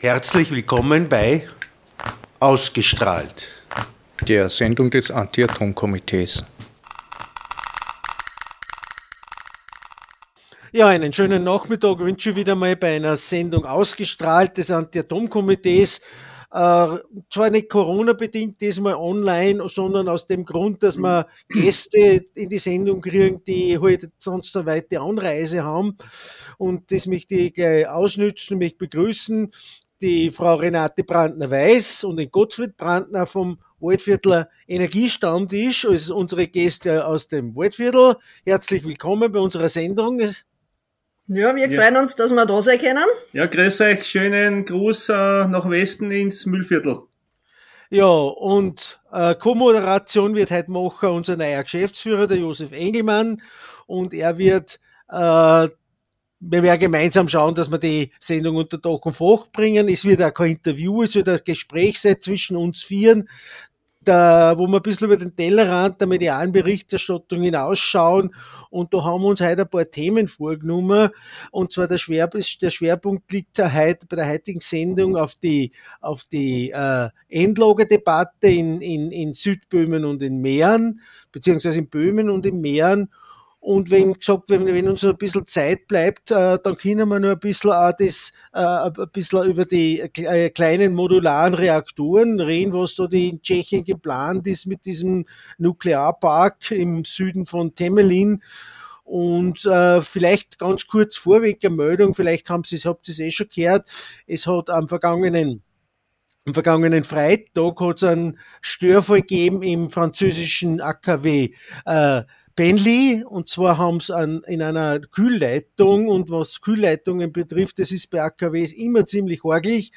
Herzlich willkommen bei Ausgestrahlt, der Sendung des Anti-Atom-Komitees. Ja, einen schönen Nachmittag wünsche ich wieder mal bei einer Sendung Ausgestrahlt des Anti-Atom-Komitees. Äh, zwar nicht Corona-bedingt diesmal online, sondern aus dem Grund, dass wir Gäste in die Sendung kriegen, die halt sonst eine weite Anreise haben. Und das möchte ich gleich ausnützen, mich begrüßen die Frau Renate Brandner-Weiß und den Gottfried Brandner vom Waldviertler Energiestammtisch, also unsere Gäste aus dem Waldviertel. Herzlich willkommen bei unserer Sendung. Ja, wir ja. freuen uns, dass wir da sein können. Ja, grüß euch, schönen Gruß äh, nach Westen ins Müllviertel. Ja, und äh, Co-Moderation wird heute machen unser neuer Geschäftsführer, der Josef Engelmann, und er wird äh, wir werden gemeinsam schauen, dass wir die Sendung unter Dach und Fach bringen. Es wird auch kein Interview, es wird ein Gespräch sein zwischen uns Vieren, da, wo wir ein bisschen über den Tellerrand der medialen Berichterstattung hinausschauen. Und da haben wir uns heute ein paar Themen vorgenommen. Und zwar der, Schwer, der Schwerpunkt liegt heute, bei der heutigen Sendung auf die, auf die äh, Endlagerdebatte in, in, in Südböhmen und in Mähren, beziehungsweise in Böhmen und in Mähren und wenn gesagt, wenn, wenn uns noch ein bisschen Zeit bleibt, äh, dann können wir noch ein bisschen auch das, äh, ein bisschen über die äh, kleinen modularen Reaktoren reden, was da die in Tschechien geplant ist mit diesem Nuklearpark im Süden von Temelin. Und äh, vielleicht ganz kurz vorweg eine Meldung, vielleicht haben Sie es, habt ihr es eh schon gehört, es hat am vergangenen am vergangenen Freitag hat es einen Störfall gegeben im französischen AKW äh, Bentley und zwar haben sie in einer Kühlleitung und was Kühlleitungen betrifft, das ist bei AKWs immer ziemlich horglich,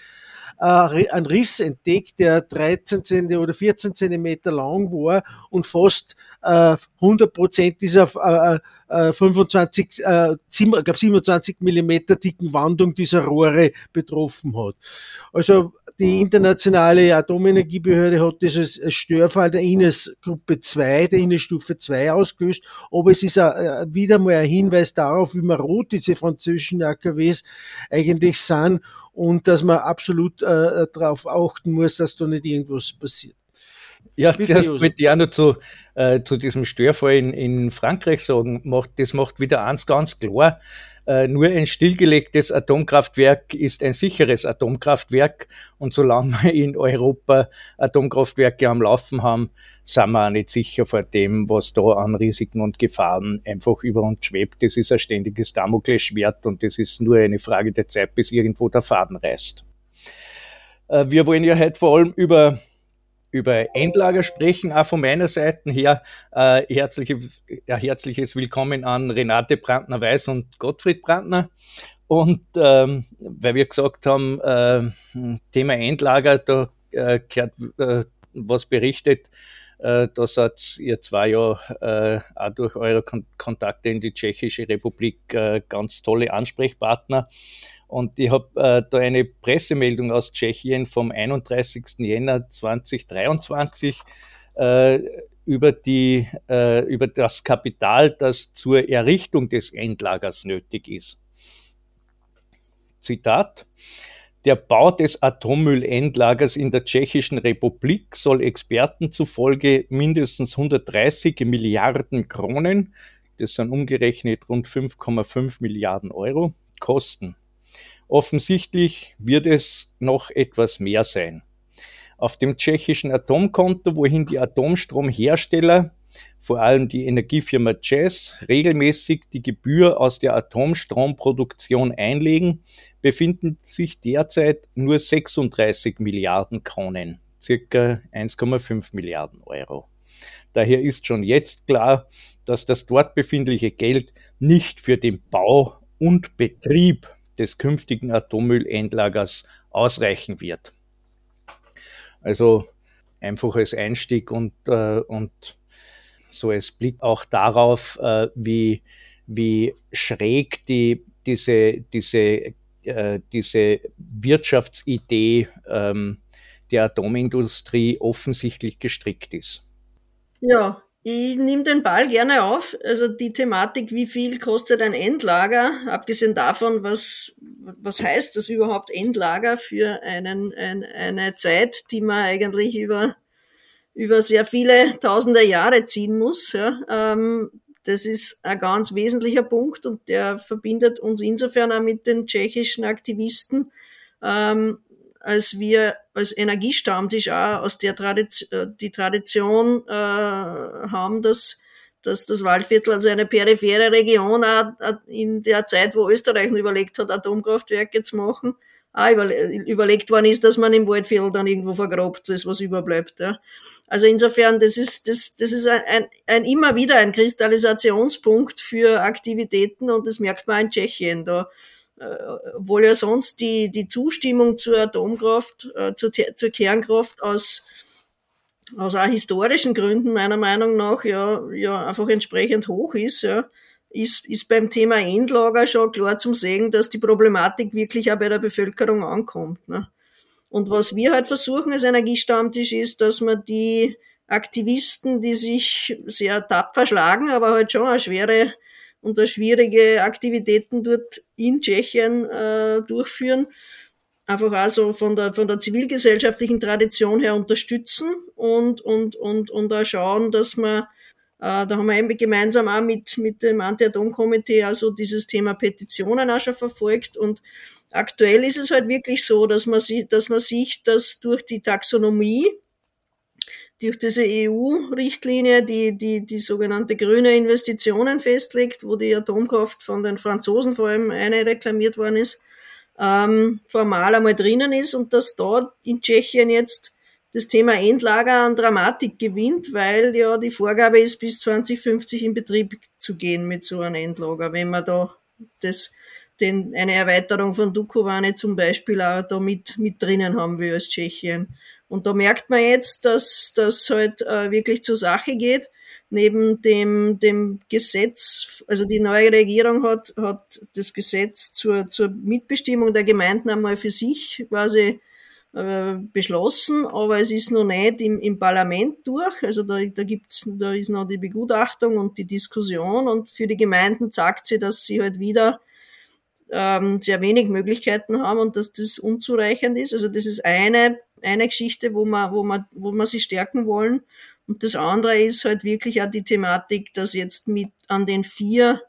äh, ein Riss entdeckt, der 13 cm oder 14 Zentimeter lang war und fast äh, 100 Prozent dieser äh, äh, 25, äh, 7, glaub 27 Millimeter dicken Wandung dieser Rohre betroffen hat. Also die internationale Atomenergiebehörde hat als Störfall der Ines-Gruppe 2, der Ines-Stufe 2 ausgelöst, aber es ist a, wieder mal ein Hinweis darauf, wie marot diese französischen AKWs eigentlich sind und dass man absolut äh, darauf achten muss, dass da nicht irgendwas passiert. Ja, Bitte, zuerst Josef. möchte ich auch noch zu, äh, zu diesem Störfall in, in Frankreich sagen, macht, das macht wieder eins ganz klar. Äh, nur ein stillgelegtes Atomkraftwerk ist ein sicheres Atomkraftwerk und solange wir in Europa Atomkraftwerke am Laufen haben, sind wir auch nicht sicher vor dem, was da an Risiken und Gefahren einfach über uns schwebt. Das ist ein ständiges Damoklesschwert und das ist nur eine Frage der Zeit, bis irgendwo der Faden reißt. Äh, wir wollen ja heute vor allem über über Endlager sprechen. Auch von meiner Seite her äh, herzliche, ja, herzliches Willkommen an Renate Brandner-Weiß und Gottfried Brandner. Und ähm, weil wir gesagt haben, äh, Thema Endlager, da äh, gehört äh, was berichtet, äh, da seid ihr zwei ja äh, auch durch eure Kon Kontakte in die Tschechische Republik äh, ganz tolle Ansprechpartner. Und ich habe äh, da eine Pressemeldung aus Tschechien vom 31. Jänner 2023 äh, über, die, äh, über das Kapital, das zur Errichtung des Endlagers nötig ist. Zitat. Der Bau des Atommüllendlagers in der Tschechischen Republik soll Experten zufolge mindestens 130 Milliarden Kronen, das sind umgerechnet rund 5,5 Milliarden Euro, kosten. Offensichtlich wird es noch etwas mehr sein. Auf dem tschechischen Atomkonto, wohin die Atomstromhersteller, vor allem die Energiefirma CES, regelmäßig die Gebühr aus der Atomstromproduktion einlegen, befinden sich derzeit nur 36 Milliarden Kronen, circa 1,5 Milliarden Euro. Daher ist schon jetzt klar, dass das dort befindliche Geld nicht für den Bau und Betrieb des künftigen Atommüllendlagers ausreichen wird. Also einfach als Einstieg und, äh, und so als Blick auch darauf, äh, wie, wie schräg die, diese, diese, äh, diese Wirtschaftsidee ähm, der Atomindustrie offensichtlich gestrickt ist. Ja, ich nehme den Ball gerne auf. Also die Thematik, wie viel kostet ein Endlager, abgesehen davon, was, was heißt das überhaupt Endlager für einen, ein, eine Zeit, die man eigentlich über, über sehr viele tausende Jahre ziehen muss. Ja. Ähm, das ist ein ganz wesentlicher Punkt und der verbindet uns insofern auch mit den tschechischen Aktivisten, ähm, als wir als Energiestammtisch auch aus der Tradition, äh, die Tradition äh, haben, dass, dass das Waldviertel also eine periphere Region auch in der Zeit, wo Österreich überlegt hat, Atomkraftwerke zu machen, auch überlegt worden ist, dass man im Waldviertel dann irgendwo vergrabt ist, was überbleibt. Ja. Also insofern, das ist, das, das ist ein, ein, ein immer wieder ein Kristallisationspunkt für Aktivitäten und das merkt man in Tschechien. Da obwohl ja sonst die, die Zustimmung zur Atomkraft, äh, zur, zur Kernkraft aus, aus auch historischen Gründen meiner Meinung nach ja, ja einfach entsprechend hoch ist, ja, ist, ist beim Thema Endlager schon klar zum sehen, dass die Problematik wirklich auch bei der Bevölkerung ankommt. Ne? Und was wir halt versuchen als Energiestammtisch ist, dass man die Aktivisten, die sich sehr tapfer schlagen, aber halt schon eine schwere und da schwierige Aktivitäten dort in Tschechien äh, durchführen, einfach also von der, von der zivilgesellschaftlichen Tradition her unterstützen und, und, und, und auch schauen, dass man, äh, da haben wir eben gemeinsam auch mit, mit dem Anti-Atom-Komitee also dieses Thema Petitionen auch schon verfolgt. Und aktuell ist es halt wirklich so, dass man, sieht, dass man sieht, dass durch die Taxonomie, durch diese EU-Richtlinie, die, die die sogenannte grüne Investitionen festlegt, wo die Atomkraft von den Franzosen vor allem eine reklamiert worden ist, ähm, formal einmal drinnen ist und dass da in Tschechien jetzt das Thema Endlager an Dramatik gewinnt, weil ja die Vorgabe ist, bis 2050 in Betrieb zu gehen mit so einem Endlager, wenn man da das, den, eine Erweiterung von Dukovane zum Beispiel auch da mit, mit drinnen haben will als Tschechien. Und da merkt man jetzt, dass das halt äh, wirklich zur Sache geht. Neben dem, dem Gesetz, also die neue Regierung hat, hat das Gesetz zur, zur Mitbestimmung der Gemeinden einmal für sich quasi äh, beschlossen, aber es ist noch nicht im, im Parlament durch. Also da, da gibt's, da ist noch die Begutachtung und die Diskussion und für die Gemeinden sagt sie, dass sie halt wieder ähm, sehr wenig Möglichkeiten haben und dass das unzureichend ist. Also das ist eine eine Geschichte, wo man, wo man, wo man sie stärken wollen. Und das andere ist halt wirklich auch die Thematik, dass jetzt mit an den vier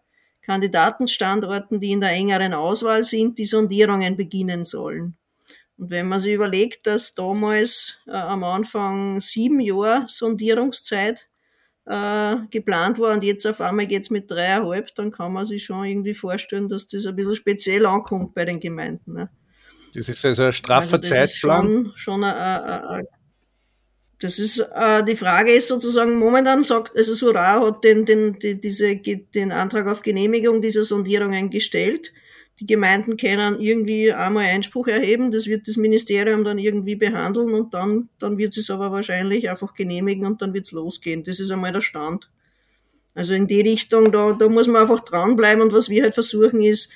Kandidatenstandorten, die in der engeren Auswahl sind, die Sondierungen beginnen sollen. Und wenn man sich überlegt, dass damals äh, am Anfang sieben Jahre Sondierungszeit äh, geplant war und jetzt auf einmal geht's mit dreieinhalb, dann kann man sich schon irgendwie vorstellen, dass das ein bisschen speziell ankommt bei den Gemeinden. Ne? Das ist also ein straffer also Zeitplan. Schon, schon ein, ein, ein, das ist, äh, die Frage ist sozusagen, momentan sagt, also Sura hat den, den, die, diese, den Antrag auf Genehmigung dieser Sondierungen gestellt. Die Gemeinden können irgendwie einmal Einspruch erheben, das wird das Ministerium dann irgendwie behandeln und dann, dann wird es aber wahrscheinlich einfach genehmigen und dann wird es losgehen. Das ist einmal der Stand. Also in die Richtung, da, da muss man einfach dranbleiben und was wir halt versuchen ist,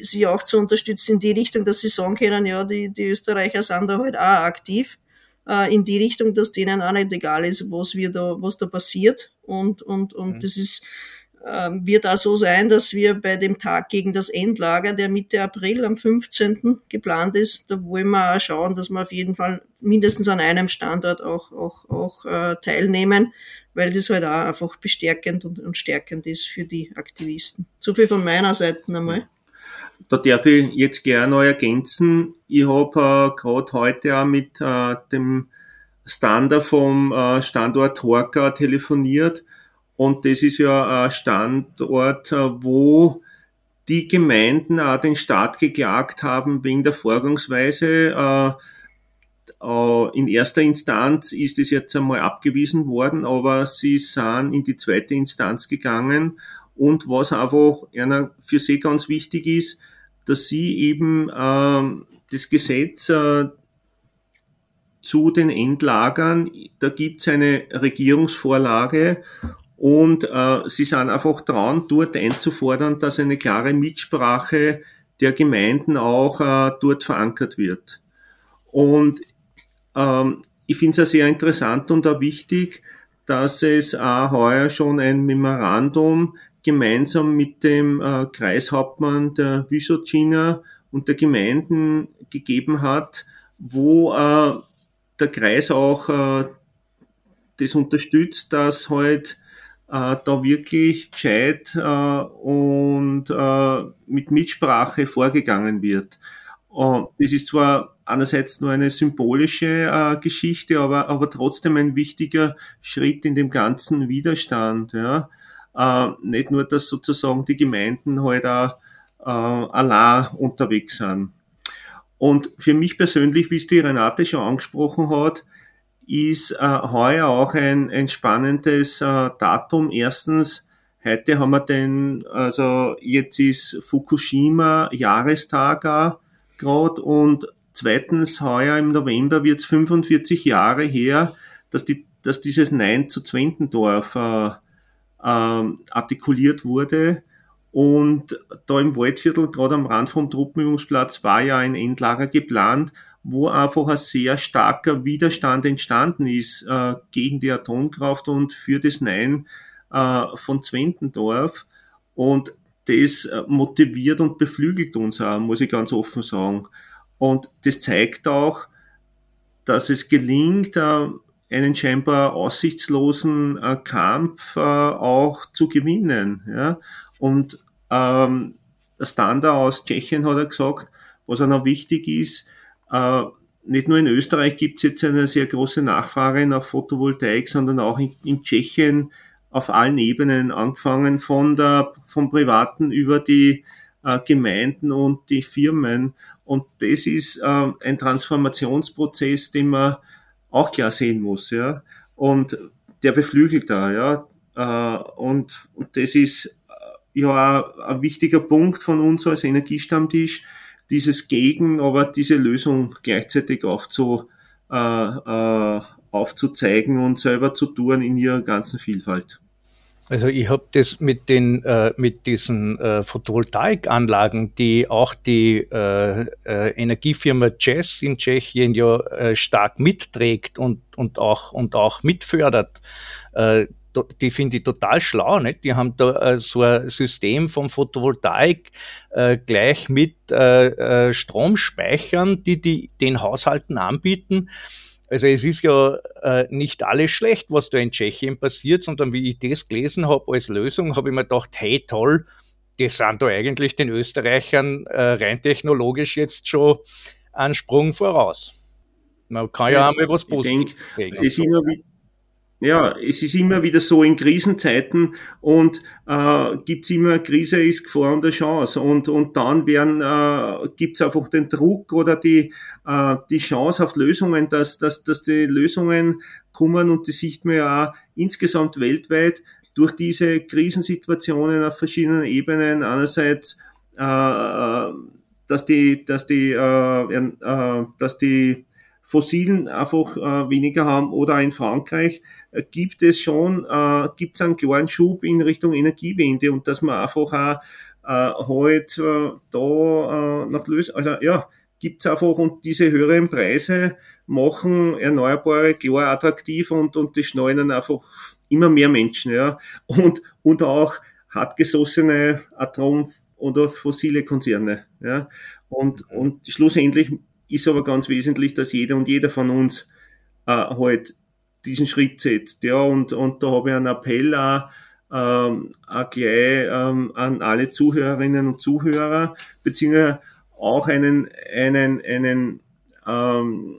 sie auch zu unterstützen in die Richtung, dass sie sagen können, ja, die, die Österreicher sind da halt auch aktiv, äh, in die Richtung, dass denen auch nicht egal ist, was wir da, was da passiert. Und, und, und mhm. das ist, äh, wird auch so sein, dass wir bei dem Tag gegen das Endlager, der Mitte April am 15. geplant ist, da wollen wir auch schauen, dass wir auf jeden Fall mindestens an einem Standort auch, auch, auch äh, teilnehmen, weil das halt auch einfach bestärkend und, und stärkend ist für die Aktivisten. So viel von meiner Seite einmal. Da darf ich jetzt gerne noch ergänzen. Ich habe äh, gerade heute auch mit äh, dem Stander vom äh, Standort Horka telefoniert und das ist ja ein Standort, äh, wo die Gemeinden auch den Staat geklagt haben wegen der Vorgangsweise. Äh, äh, in erster Instanz ist es jetzt einmal abgewiesen worden, aber sie sind in die zweite Instanz gegangen und was einfach für sie ganz wichtig ist, dass sie eben äh, das Gesetz äh, zu den Endlagern, da gibt es eine Regierungsvorlage und äh, sie sind einfach dran, dort einzufordern, dass eine klare Mitsprache der Gemeinden auch äh, dort verankert wird. Und ähm, ich finde es sehr interessant und auch wichtig, dass es auch heuer schon ein Memorandum gemeinsam mit dem äh, Kreishauptmann der Wysocina und der Gemeinden gegeben hat, wo äh, der Kreis auch äh, das unterstützt, dass halt äh, da wirklich gescheit äh, und äh, mit Mitsprache vorgegangen wird. Und das ist zwar einerseits nur eine symbolische äh, Geschichte, aber, aber trotzdem ein wichtiger Schritt in dem ganzen Widerstand. Ja. Äh, nicht nur, dass sozusagen die Gemeinden halt auch äh, allein unterwegs sind. Und für mich persönlich, wie es die Renate schon angesprochen hat, ist äh, heuer auch ein, ein spannendes äh, Datum. Erstens, heute haben wir den, also jetzt ist Fukushima Jahrestag gerade und zweitens, heuer im November wird es 45 Jahre her, dass, die, dass dieses Nein zu Zwentendorf äh, äh, artikuliert wurde. Und da im Waldviertel, gerade am Rand vom Truppenübungsplatz, war ja ein Endlager geplant, wo einfach ein sehr starker Widerstand entstanden ist äh, gegen die Atomkraft und für das Nein äh, von Zwentendorf. Und das äh, motiviert und beflügelt uns auch, muss ich ganz offen sagen. Und das zeigt auch, dass es gelingt, äh, einen scheinbar aussichtslosen äh, Kampf auch zu gewinnen. Ja? Und ähm, der Stander aus Tschechien hat er gesagt, was auch noch wichtig ist, äh, nicht nur in Österreich gibt es jetzt eine sehr große Nachfrage nach Photovoltaik, sondern auch in, in, Tschechien auf allen Ebenen, angefangen von der, vom Privaten über die äh, Gemeinden und die Firmen. Und das ist äh, ein Transformationsprozess, den man auch klar sehen muss, ja. Und der beflügelt da, ja. Äh, und, und das ist äh, ja ein wichtiger Punkt von uns als Energiestammtisch, dieses Gegen, aber diese Lösung gleichzeitig aufzu, äh, äh, aufzuzeigen und selber zu tun in ihrer ganzen Vielfalt. Also ich habe das mit den äh, mit diesen äh, Photovoltaikanlagen, die auch die äh, äh, Energiefirma Jazz in Tschechien ja äh, stark mitträgt und und auch und auch mitfördert. Äh, die finde ich total schlau. Nicht? Die haben da so ein System von Photovoltaik gleich mit Stromspeichern, die, die den Haushalten anbieten. Also es ist ja äh, nicht alles schlecht, was da in Tschechien passiert, sondern wie ich das gelesen habe als Lösung, habe ich mir gedacht, hey toll, die sind da eigentlich den Österreichern äh, rein technologisch jetzt schon einen Sprung voraus. Man kann ja, ja einmal was Positives sehen. Es immer, ja, es ist immer wieder so in Krisenzeiten und äh, gibt immer Krise ist Gefahr und eine Chance. Und und dann werden äh, gibt es einfach den Druck oder die äh, die Chance auf Lösungen, dass dass dass die Lösungen kommen und das sieht man ja auch insgesamt weltweit durch diese Krisensituationen auf verschiedenen Ebenen. Einerseits äh, dass die dass die äh, äh, dass die Fossilen einfach äh, weniger haben oder in Frankreich gibt es schon, äh, gibt es einen kleinen Schub in Richtung Energiewende und dass man einfach auch äh, halt äh, da äh, nach Lösung, also ja, gibt es einfach und diese höheren Preise machen Erneuerbare klar attraktiv und, und das schneiden einfach immer mehr Menschen, ja, und, und auch hartgesossene Atom- oder fossile Konzerne, ja, und, und schlussendlich ist aber ganz wesentlich, dass jeder und jeder von uns äh, halt diesen Schritt setzt. Ja, und, und da habe ich einen Appell auch, ähm, auch gleich ähm, an alle Zuhörerinnen und Zuhörer, beziehungsweise auch einen, einen, einen, ähm,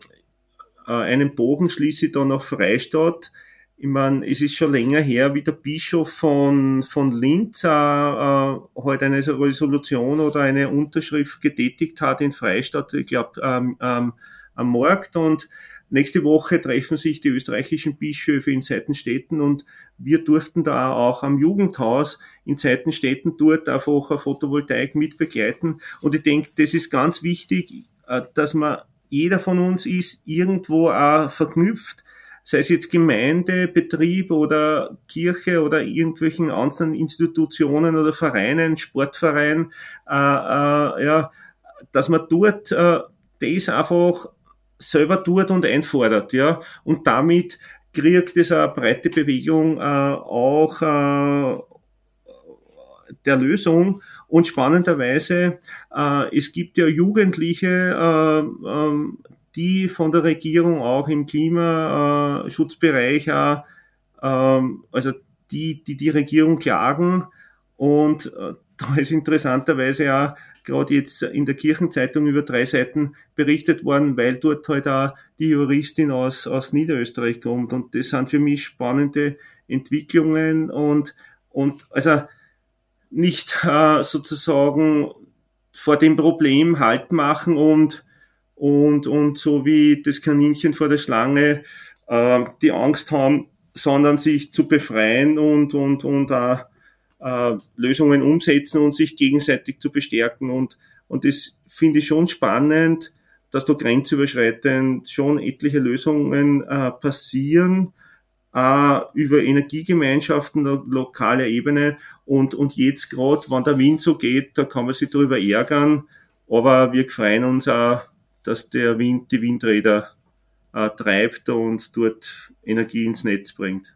äh, einen Bogen schließe ich da nach Freistadt. Ich meine, es ist schon länger her, wie der Bischof von, von Linz äh, äh, heute eine Resolution oder eine Unterschrift getätigt hat in Freistadt, ich glaube, ähm, ähm, am Markt. Und nächste Woche treffen sich die österreichischen Bischöfe in Seitenstädten und wir durften da auch am Jugendhaus in Seitenstädten dort einfach eine Photovoltaik mit begleiten. Und ich denke, das ist ganz wichtig, äh, dass man jeder von uns ist irgendwo auch verknüpft sei es jetzt Gemeinde, Betrieb oder Kirche oder irgendwelchen einzelnen Institutionen oder Vereinen, Sportverein, äh, äh, ja, dass man dort äh, das einfach selber tut und einfordert, ja, und damit kriegt es eine breite Bewegung äh, auch äh, der Lösung. Und spannenderweise, äh, es gibt ja Jugendliche, äh, äh, die von der Regierung auch im Klimaschutzbereich, äh, also die, die die Regierung klagen. Und äh, da ist interessanterweise ja gerade jetzt in der Kirchenzeitung über drei Seiten berichtet worden, weil dort halt auch die Juristin aus, aus Niederösterreich kommt. Und das sind für mich spannende Entwicklungen und, und also nicht äh, sozusagen vor dem Problem Halt machen und, und, und so wie das Kaninchen vor der Schlange äh, die Angst haben, sondern sich zu befreien und, und, und äh, äh, Lösungen umsetzen und sich gegenseitig zu bestärken. Und, und das finde ich schon spannend, dass da grenzüberschreitend schon etliche Lösungen äh, passieren äh, über Energiegemeinschaften der lokaler Ebene. Und, und jetzt gerade, wenn der Wind so geht, da kann man sich darüber ärgern. Aber wir freuen uns auch, dass der Wind die Windräder äh, treibt und dort Energie ins Netz bringt.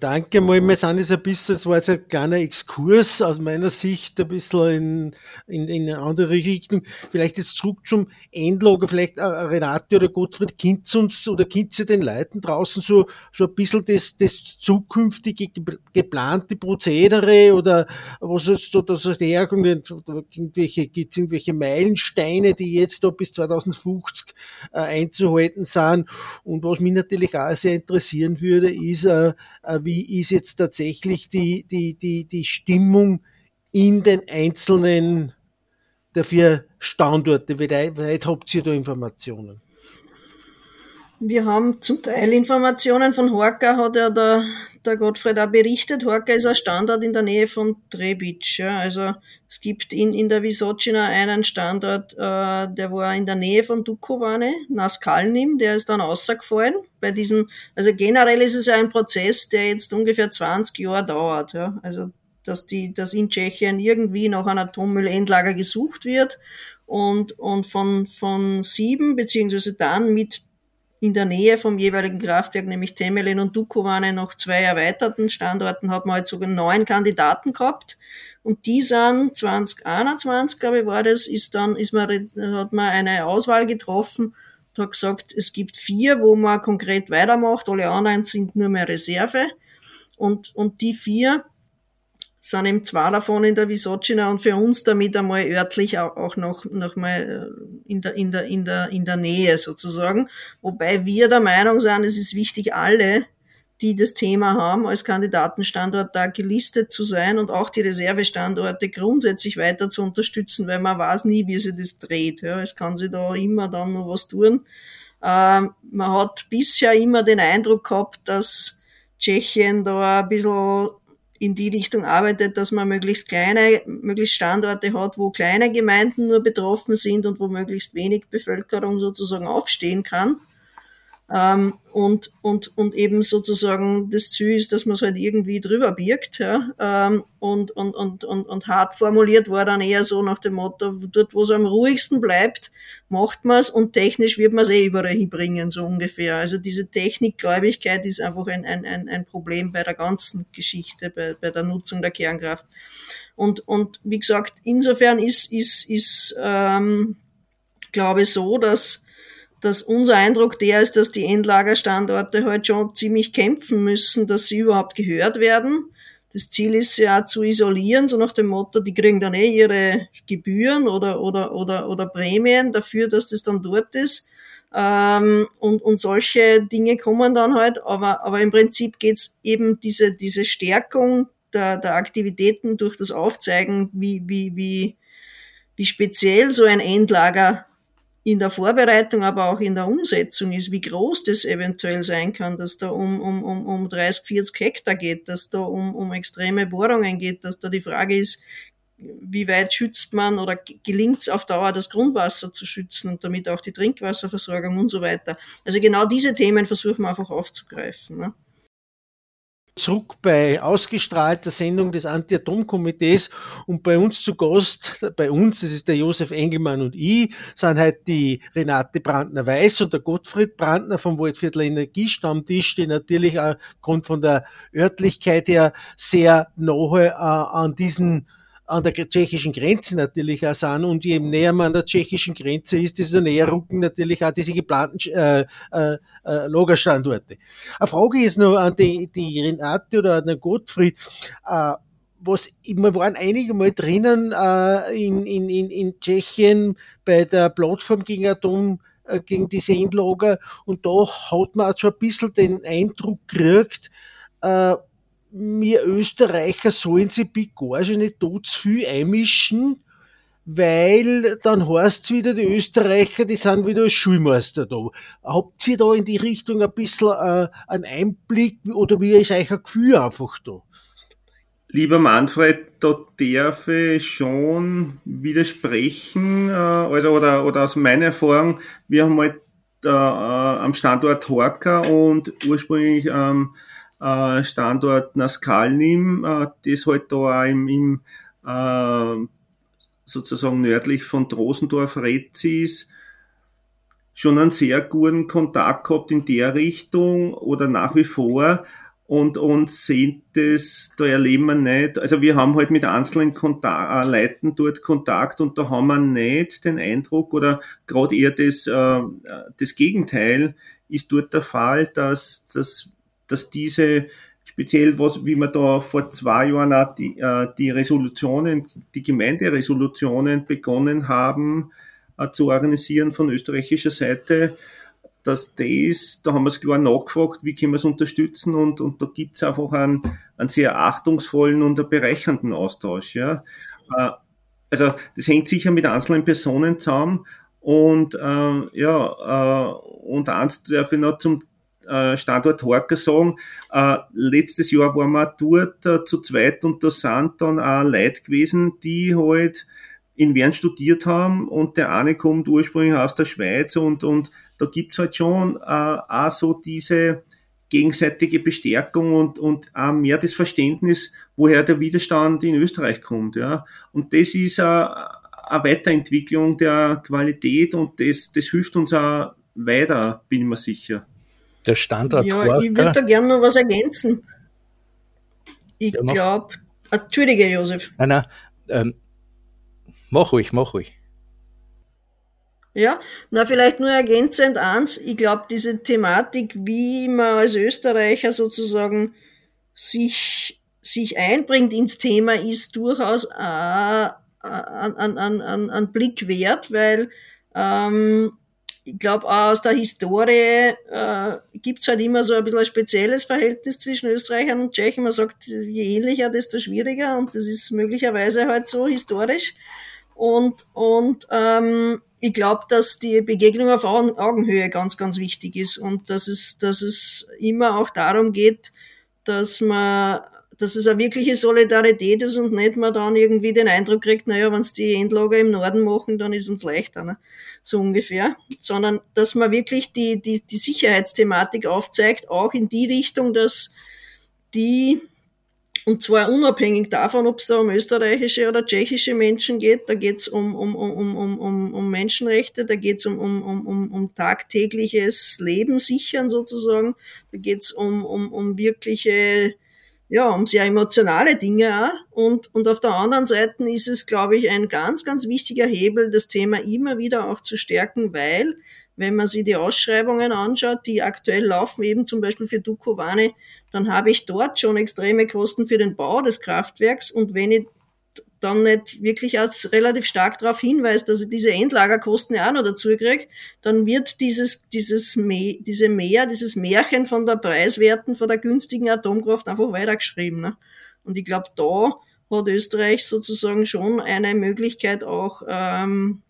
Danke mal, wir sind jetzt ein bisschen, das war jetzt ein kleiner Exkurs aus meiner Sicht, ein bisschen in, in, in eine andere Richtung. Vielleicht jetzt zurück zum Endlager, vielleicht Renate oder Gottfried, Kind uns oder Kind sie den Leuten draußen so, so ein bisschen das, das zukünftige geplante Prozedere oder was ist da das herkommt, irgendwelche, gibt's irgendwelche Meilensteine, die jetzt da bis 2050 äh, einzuhalten sind. Und was mich natürlich auch sehr interessieren würde, ist, äh, äh wie ist jetzt tatsächlich die, die, die, die Stimmung in den einzelnen der vier Standorte? Wie weit habt ihr da Informationen? Wir haben zum Teil Informationen von Horka, hat ja der, der Gottfried auch berichtet. Horka ist ein Standort in der Nähe von Trebic. Ja. Also es gibt in, in der Visocina einen Standort, äh, der war in der Nähe von Dukovane, Naskalnim, der ist dann rausgefallen. Bei diesen, also generell ist es ja ein Prozess, der jetzt ungefähr 20 Jahre dauert. Ja. Also dass, die, dass in Tschechien irgendwie nach einem Atommüllendlager gesucht wird und, und von, von sieben, beziehungsweise dann mit in der Nähe vom jeweiligen Kraftwerk, nämlich Temelin und Dukovane, noch zwei erweiterten Standorten, hat man halt sogar neun Kandidaten gehabt. Und die sind 2021, glaube ich, war das, ist dann, ist man, hat man eine Auswahl getroffen und hat gesagt, es gibt vier, wo man konkret weitermacht, alle anderen sind nur mehr Reserve. Und, und die vier sind eben zwei davon in der Visocina und für uns damit einmal örtlich auch noch, noch mal äh, in der, in der, in der, in der Nähe sozusagen. Wobei wir der Meinung sind, es ist wichtig, alle, die das Thema haben, als Kandidatenstandort da gelistet zu sein und auch die Reservestandorte grundsätzlich weiter zu unterstützen, weil man weiß nie, wie sich das dreht. Ja, es kann sich da immer dann noch was tun. Ähm, man hat bisher immer den Eindruck gehabt, dass Tschechien da ein bisschen in die Richtung arbeitet, dass man möglichst kleine, möglichst Standorte hat, wo kleine Gemeinden nur betroffen sind und wo möglichst wenig Bevölkerung sozusagen aufstehen kann. Ähm, und, und, und eben sozusagen das Ziel ist, dass man es halt irgendwie drüber birgt. Ja? Ähm, und, und, und, und, und hart formuliert war dann eher so nach dem Motto, dort wo es am ruhigsten bleibt, macht man es und technisch wird man es eh überall hinbringen, so ungefähr. Also diese Technikgläubigkeit ist einfach ein, ein, ein, ein Problem bei der ganzen Geschichte, bei, bei der Nutzung der Kernkraft. Und, und wie gesagt, insofern ist, ist, ist ähm, glaube ich, so, dass dass unser Eindruck der ist, dass die Endlagerstandorte heute halt schon ziemlich kämpfen müssen, dass sie überhaupt gehört werden. Das Ziel ist ja zu isolieren, so nach dem Motto, die kriegen dann eh ihre Gebühren oder, oder, oder, oder Prämien dafür, dass das dann dort ist. Ähm, und, und solche Dinge kommen dann halt, aber, aber im Prinzip geht's eben diese, diese Stärkung der, der Aktivitäten durch das Aufzeigen, wie, wie, wie, wie speziell so ein Endlager in der Vorbereitung, aber auch in der Umsetzung ist, wie groß das eventuell sein kann, dass da um, um, um, um 30, 40 Hektar geht, dass da um, um extreme Bohrungen geht, dass da die Frage ist, wie weit schützt man oder gelingt es auf Dauer, das Grundwasser zu schützen und damit auch die Trinkwasserversorgung und so weiter. Also genau diese Themen versuchen wir einfach aufzugreifen. Ne? Zurück bei ausgestrahlter Sendung des Anti-Atom-Komitees und bei uns zu Gast, bei uns, das ist der Josef Engelmann und ich, sind halt die Renate Brandner-Weiß und der Gottfried Brandner vom Waldviertler Energiestammtisch, die natürlich aufgrund von der Örtlichkeit her sehr nahe äh, an diesen an der tschechischen Grenze natürlich auch sind und je näher man an der tschechischen Grenze ist, desto näher rücken natürlich auch diese geplanten äh, äh, äh, Lagerstandorte. Eine Frage ist noch an die, die Renate oder an den Gottfried. Äh, was, wir waren einige Mal drinnen äh, in, in, in, in Tschechien bei der Plattform gegen Atom äh, gegen diese Endlager und da hat man auch schon ein bisschen den Eindruck gekriegt, äh, wir Österreicher sollen sich bei Gorge nicht tot zu viel einmischen, weil dann heißt's wieder, die Österreicher, die sind wieder als Schulmeister da. Habt ihr da in die Richtung ein bisschen äh, einen Einblick oder wie ist euch ein Gefühl einfach da? Lieber Manfred, da darf ich schon widersprechen, äh, also oder, oder aus meiner Erfahrung, wir haben halt äh, am Standort Horka und ursprünglich ähm, äh, Standort Naskalnim, äh, das halt da auch im, im äh, sozusagen nördlich von Drosendorf Rezis schon einen sehr guten Kontakt gehabt in der Richtung oder nach wie vor. Und, und sehen das, da erleben wir nicht, also wir haben halt mit einzelnen Kontakt, äh, Leuten dort Kontakt und da haben wir nicht den Eindruck oder gerade eher das, äh, das Gegenteil ist dort der Fall, dass, dass dass diese speziell was, wie wir da vor zwei Jahren auch die, äh, die Resolutionen, die Gemeinderesolutionen begonnen haben äh, zu organisieren von österreichischer Seite, dass das, da haben wir es klar nachgefragt, wie können wir es unterstützen und, und da gibt es einfach einen, einen sehr achtungsvollen und einen bereichernden Austausch. Ja. Äh, also das hängt sicher mit einzelnen Personen zusammen und äh, ja, äh, und eins darf ich noch zum äh, Standort sagen. Äh, letztes Jahr waren wir dort äh, zu zweit und da sind dann auch Leute gewesen, die halt in Wien studiert haben und der eine kommt ursprünglich aus der Schweiz und, und da gibt's halt schon äh, auch so diese gegenseitige Bestärkung und, und auch mehr das Verständnis, woher der Widerstand in Österreich kommt. Ja. Und das ist eine, eine Weiterentwicklung der Qualität und das, das hilft uns auch weiter, bin ich mir sicher der Standort Ja, ich würde da gerne noch was ergänzen. Ich ja, glaube, Entschuldige, Josef. Nein, nein, ähm, mach ruhig, mach ruhig. Ja, na vielleicht nur ergänzend eins. Ich glaube, diese Thematik, wie man als Österreicher sozusagen sich, sich einbringt ins Thema, ist durchaus ein, ein, ein, ein, ein Blick wert, weil ähm, ich glaube, aus der Historie äh, gibt es halt immer so ein bisschen ein spezielles Verhältnis zwischen Österreichern und Tschechen. Man sagt, je ähnlicher, desto schwieriger und das ist möglicherweise halt so historisch. Und, und ähm, ich glaube, dass die Begegnung auf Augenhöhe ganz, ganz wichtig ist und dass es, dass es immer auch darum geht, dass man dass es eine wirkliche Solidarität ist und nicht man dann irgendwie den Eindruck kriegt, naja, wenn es die Endlager im Norden machen, dann ist uns leichter, ne? so ungefähr, sondern dass man wirklich die, die, die Sicherheitsthematik aufzeigt, auch in die Richtung, dass die, und zwar unabhängig davon, ob es da um österreichische oder tschechische Menschen geht, da geht es um, um, um, um, um, um Menschenrechte, da geht es um, um, um, um, um tagtägliches Leben sichern sozusagen, da geht es um, um, um wirkliche ja, um sehr emotionale Dinge auch. Und, und auf der anderen Seite ist es, glaube ich, ein ganz, ganz wichtiger Hebel, das Thema immer wieder auch zu stärken, weil, wenn man sich die Ausschreibungen anschaut, die aktuell laufen, eben zum Beispiel für Dukovane, dann habe ich dort schon extreme Kosten für den Bau des Kraftwerks. Und wenn ich dann nicht wirklich als relativ stark darauf hinweist, dass ich diese Endlagerkosten ja auch noch dazu kriege, dann wird dieses, dieses, diese Mehr, dieses Märchen von der preiswerten, von der günstigen Atomkraft einfach weitergeschrieben. Ne? Und ich glaube, da hat Österreich sozusagen schon eine Möglichkeit auch ähm,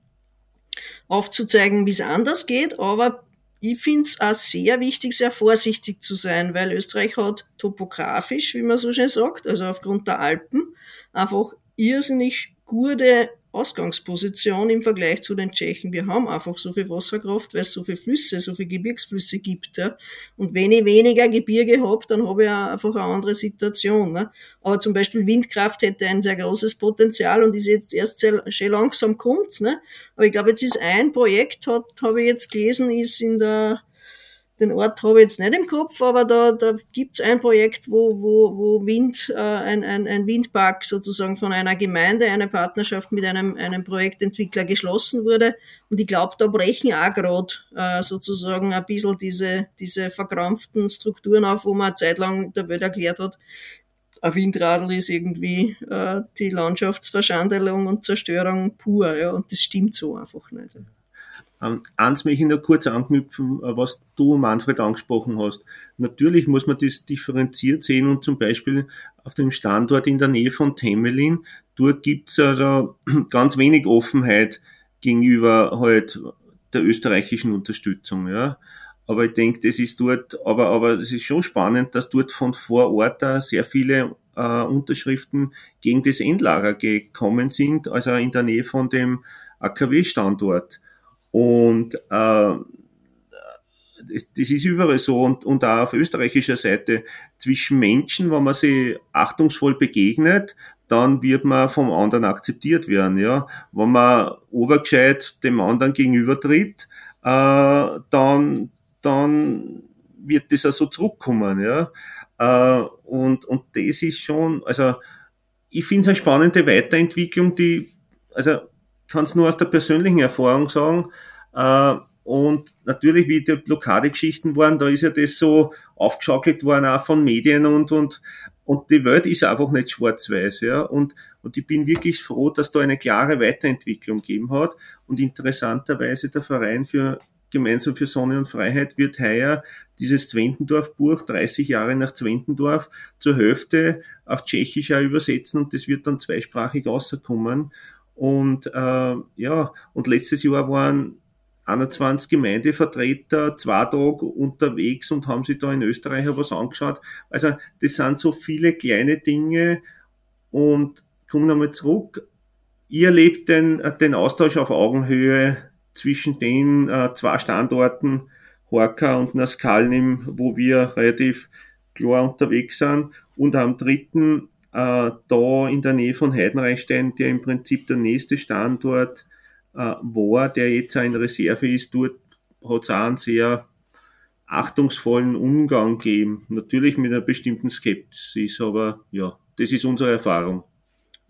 aufzuzeigen, wie es anders geht, aber ich finde es auch sehr wichtig, sehr vorsichtig zu sein, weil Österreich hat topografisch, wie man so schön sagt, also aufgrund der Alpen, einfach irrsinnig gute Ausgangsposition im Vergleich zu den Tschechen. Wir haben einfach so viel Wasserkraft, weil es so viele Flüsse, so viele Gebirgsflüsse gibt. Ja. Und wenn ich weniger Gebirge habe, dann habe ich einfach eine andere Situation. Ne. Aber zum Beispiel Windkraft hätte ein sehr großes Potenzial und ist jetzt erst sehr, sehr langsam kommt. Ne. Aber ich glaube, jetzt ist ein Projekt, habe ich jetzt gelesen, ist in der den Ort habe ich jetzt nicht im Kopf, aber da, da gibt's ein Projekt, wo, wo, wo Wind, äh, ein, ein, ein Windpark sozusagen von einer Gemeinde, eine Partnerschaft mit einem, einem Projektentwickler geschlossen wurde. Und ich glaube, da brechen auch gerade äh, sozusagen ein bisschen diese, diese verkrampften Strukturen auf, wo man eine Zeit lang der Welt erklärt hat, ein Windradl ist irgendwie äh, die Landschaftsverschandelung und Zerstörung pur, ja, und das stimmt so einfach nicht. Ähm, eins möchte ich noch kurz anknüpfen, äh, was du, Manfred, angesprochen hast. Natürlich muss man das differenziert sehen und zum Beispiel auf dem Standort in der Nähe von Temelin, dort gibt's also ganz wenig Offenheit gegenüber halt der österreichischen Unterstützung, ja. Aber ich denke, das ist dort, aber, aber es ist schon spannend, dass dort von vor Ort sehr viele äh, Unterschriften gegen das Endlager gekommen sind, also in der Nähe von dem AKW-Standort. Und äh, das, das ist überall so und, und auch auf österreichischer Seite zwischen Menschen, wenn man sie achtungsvoll begegnet, dann wird man vom anderen akzeptiert werden. Ja, wenn man obergescheit dem anderen gegenübertritt, äh, dann dann wird das auch so zurückkommen. Ja, äh, und und das ist schon, also ich finde es eine spannende Weiterentwicklung, die also kann es nur aus der persönlichen Erfahrung sagen. Äh, und natürlich, wie die Blockadegeschichten waren, da ist ja das so aufgeschaukelt worden auch von Medien und, und, und die Welt ist einfach nicht schwarz-weiß, ja. Und, und ich bin wirklich froh, dass da eine klare Weiterentwicklung gegeben hat. Und interessanterweise der Verein für Gemeinsam für Sonne und Freiheit wird heuer dieses Zwentendorf-Buch 30 Jahre nach Zwentendorf zur Hälfte auf Tschechisch auch übersetzen und das wird dann zweisprachig rauskommen. Und äh, ja, und letztes Jahr waren 21 Gemeindevertreter zwei Tage unterwegs und haben sich da in Österreich was angeschaut. Also das sind so viele kleine Dinge und kommen nochmal zurück. Ihr erlebt den, den Austausch auf Augenhöhe zwischen den äh, zwei Standorten, Horka und Naskalnim, wo wir relativ klar unterwegs sind. Und am dritten äh, da in der Nähe von Heidenreichstein, der im Prinzip der nächste Standort äh, war, der jetzt auch in Reserve ist, dort hat es auch einen sehr achtungsvollen Umgang gegeben. Natürlich mit einer bestimmten Skepsis, aber ja, das ist unsere Erfahrung.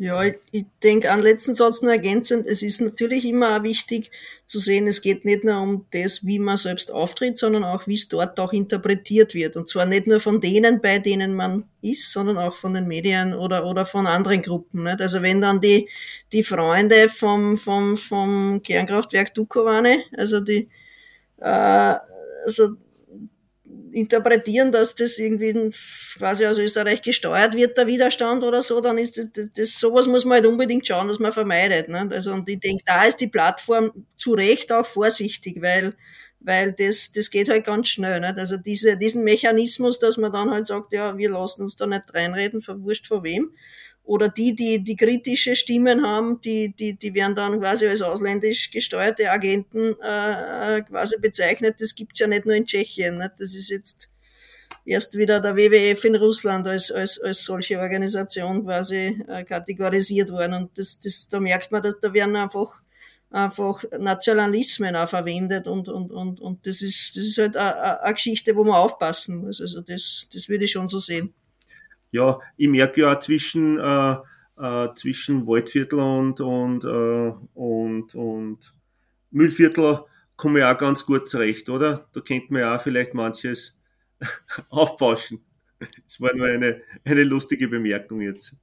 Ja, ich, ich denke an letzten Satz nur ergänzend, es ist natürlich immer auch wichtig zu sehen, es geht nicht nur um das, wie man selbst auftritt, sondern auch, wie es dort auch interpretiert wird. Und zwar nicht nur von denen, bei denen man ist, sondern auch von den Medien oder, oder von anderen Gruppen. Nicht? Also wenn dann die, die Freunde vom, vom, vom Kernkraftwerk Dukovane, also die, äh, also interpretieren, dass das irgendwie quasi aus Österreich gesteuert wird, der Widerstand oder so, dann ist das, das sowas muss man halt unbedingt schauen, dass man vermeidet. Ne? Also, und ich denke, da ist die Plattform zu Recht auch vorsichtig, weil, weil das, das geht halt ganz schnell. Nicht? Also diese, diesen Mechanismus, dass man dann halt sagt, ja, wir lassen uns da nicht reinreden, verwurscht vor wem oder die, die, die kritische Stimmen haben, die, die, die werden dann quasi als ausländisch gesteuerte Agenten äh, quasi bezeichnet. Das gibt's ja nicht nur in Tschechien. Nicht? Das ist jetzt erst wieder der WWF in Russland als, als, als solche Organisation quasi äh, kategorisiert worden. Und das, das, da merkt man, dass da werden einfach einfach Nationalismen auch verwendet und, und, und, und das ist, das ist halt eine Geschichte, wo man aufpassen muss. Also das, das würde ich schon so sehen ja, ich merke ja zwischen, äh, äh, zwischen Waldviertel und, und, äh, und, und Müllviertel komme ich auch ganz gut zurecht, oder? Da kennt man ja auch vielleicht manches aufbauschen. Das war nur eine, eine lustige Bemerkung jetzt.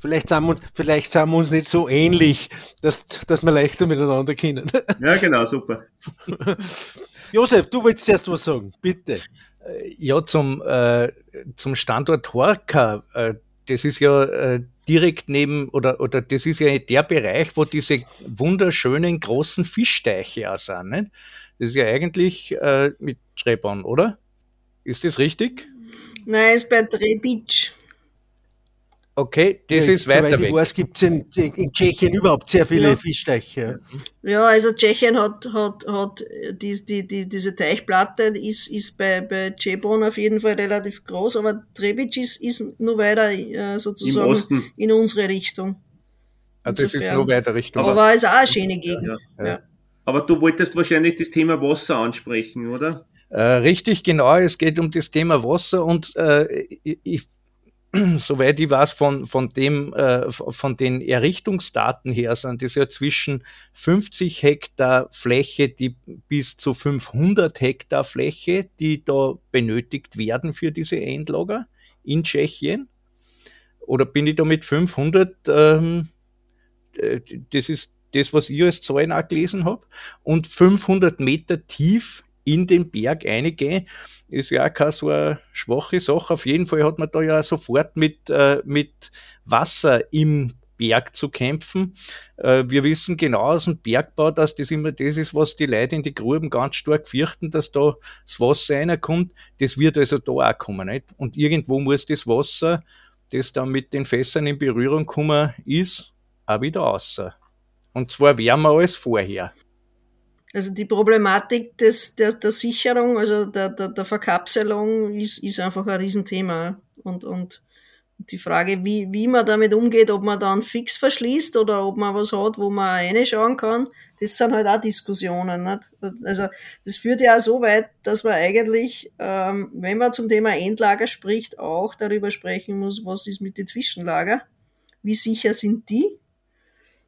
Vielleicht sind, wir, uns, vielleicht sind wir uns nicht so ähnlich, dass, dass wir leichter miteinander kennen. Ja, genau, super. Josef, du willst erst was sagen, bitte. Ja, zum, äh, zum Standort Horka. Äh, das ist ja äh, direkt neben, oder, oder das ist ja der Bereich, wo diese wunderschönen großen Fischteiche auch sind. Nicht? Das ist ja eigentlich äh, mit Schreibern, oder? Ist das richtig? Nein, ist bei Trebic. Okay, das ja, ist weiter Soweit ich weiß, gibt es in, in, Tschechien überhaupt sehr viele ja. Fischteiche. Ja, also Tschechien hat, hat, hat die, die, die, diese Teichplatte ist, ist bei, bei Cebon auf jeden Fall relativ groß, aber Trebic ist, ist nur weiter äh, sozusagen in unsere Richtung. Also das ist nur weiter Richtung. Aber, aber ist auch eine schöne Gegend. Ja, ja. Aber du wolltest wahrscheinlich das Thema Wasser ansprechen, oder? Äh, richtig, genau. Es geht um das Thema Wasser und äh, ich soweit ich weiß, von, von dem, äh, von den Errichtungsdaten her sind das ja zwischen 50 Hektar Fläche, die bis zu 500 Hektar Fläche, die da benötigt werden für diese Endlager in Tschechien. Oder bin ich da mit 500? Ähm, äh, das ist das, was ich als Zahlen auch gelesen habe. Und 500 Meter tief in den Berg eingehen ist ja auch keine so eine schwache Sache. Auf jeden Fall hat man da ja sofort mit, äh, mit Wasser im Berg zu kämpfen. Äh, wir wissen genau aus dem Bergbau, dass das immer das ist, was die Leute in die Gruben ganz stark fürchten, dass da das Wasser reinkommt. Das wird also da auch kommen. Nicht? Und irgendwo muss das Wasser, das dann mit den Fässern in Berührung kommen ist, auch wieder raus. Und zwar wärmer als vorher. Also die Problematik des, der, der Sicherung, also der, der, der Verkapselung ist, ist einfach ein Riesenthema. Und, und die Frage, wie, wie man damit umgeht, ob man dann fix verschließt oder ob man was hat, wo man reinschauen kann, das sind halt auch Diskussionen. Nicht? Also das führt ja auch so weit, dass man eigentlich, ähm, wenn man zum Thema Endlager spricht, auch darüber sprechen muss, was ist mit den Zwischenlager, wie sicher sind die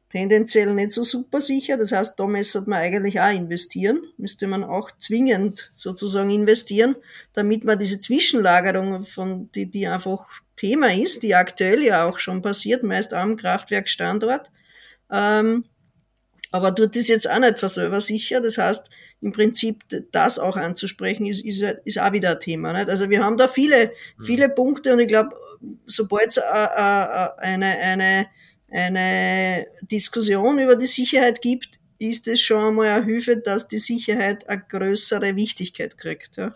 tendenziell nicht so super sicher. Das heißt, da müsste man eigentlich auch investieren, müsste man auch zwingend sozusagen investieren, damit man diese Zwischenlagerung von, die, die einfach Thema ist, die aktuell ja auch schon passiert, meist am Kraftwerkstandort, ähm, aber dort ist jetzt auch nicht für selber sicher. Das heißt, im Prinzip das auch anzusprechen, ist, ist, ist auch wieder ein Thema. Nicht? Also wir haben da viele, mhm. viele Punkte und ich glaube, sobald es eine, eine eine Diskussion über die Sicherheit gibt, ist es schon einmal eine Hilfe, dass die Sicherheit eine größere Wichtigkeit kriegt. Ja.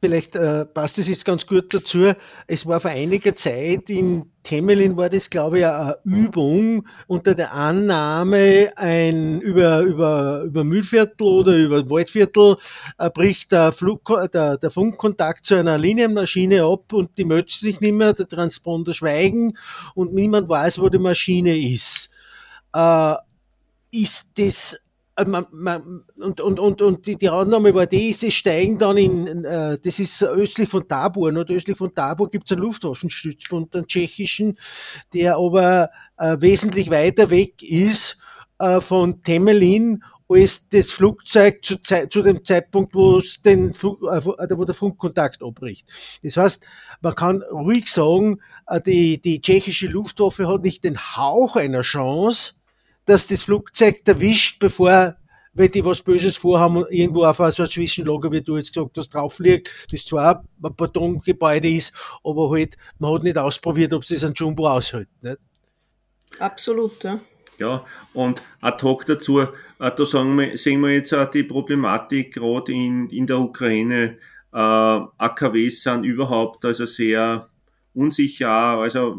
Vielleicht äh, passt es jetzt ganz gut dazu. Es war vor einiger Zeit in Temelin war das, glaube ich, eine Übung unter der Annahme, ein über, über, über Mühlviertel oder über Waldviertel äh, bricht der, Flug, der, der Funkkontakt zu einer Linienmaschine ab und die meldet sich nicht mehr, der Transponder schweigen und niemand weiß, wo die Maschine ist. Äh, ist das man, man, und, und, und, und die, die Annahme war die, sie steigen dann in, äh, das ist östlich von Tabor, und östlich von Tabor gibt es einen Luftwaffenstützpunkt, einen tschechischen, der aber äh, wesentlich weiter weg ist äh, von Temelin als das Flugzeug zu, zu dem Zeitpunkt, wo es den Flug, äh, wo der Funkkontakt abbricht. Das heißt, man kann ruhig sagen, äh, die, die tschechische Luftwaffe hat nicht den Hauch einer Chance, dass das Flugzeug erwischt, bevor wenn die was Böses vorhaben, irgendwo auf so ein Zwischenlager, wie du jetzt gesagt hast, drauf liegt, das zwar ein Betongebäude ist, aber halt, man hat nicht ausprobiert, ob es das ein Jumbo aushält. Nicht? Absolut, ja. Ja, und ad hoc dazu, äh, da sagen wir, sehen wir jetzt auch die Problematik gerade in, in der Ukraine. Äh, AKWs sind überhaupt also sehr unsicher, also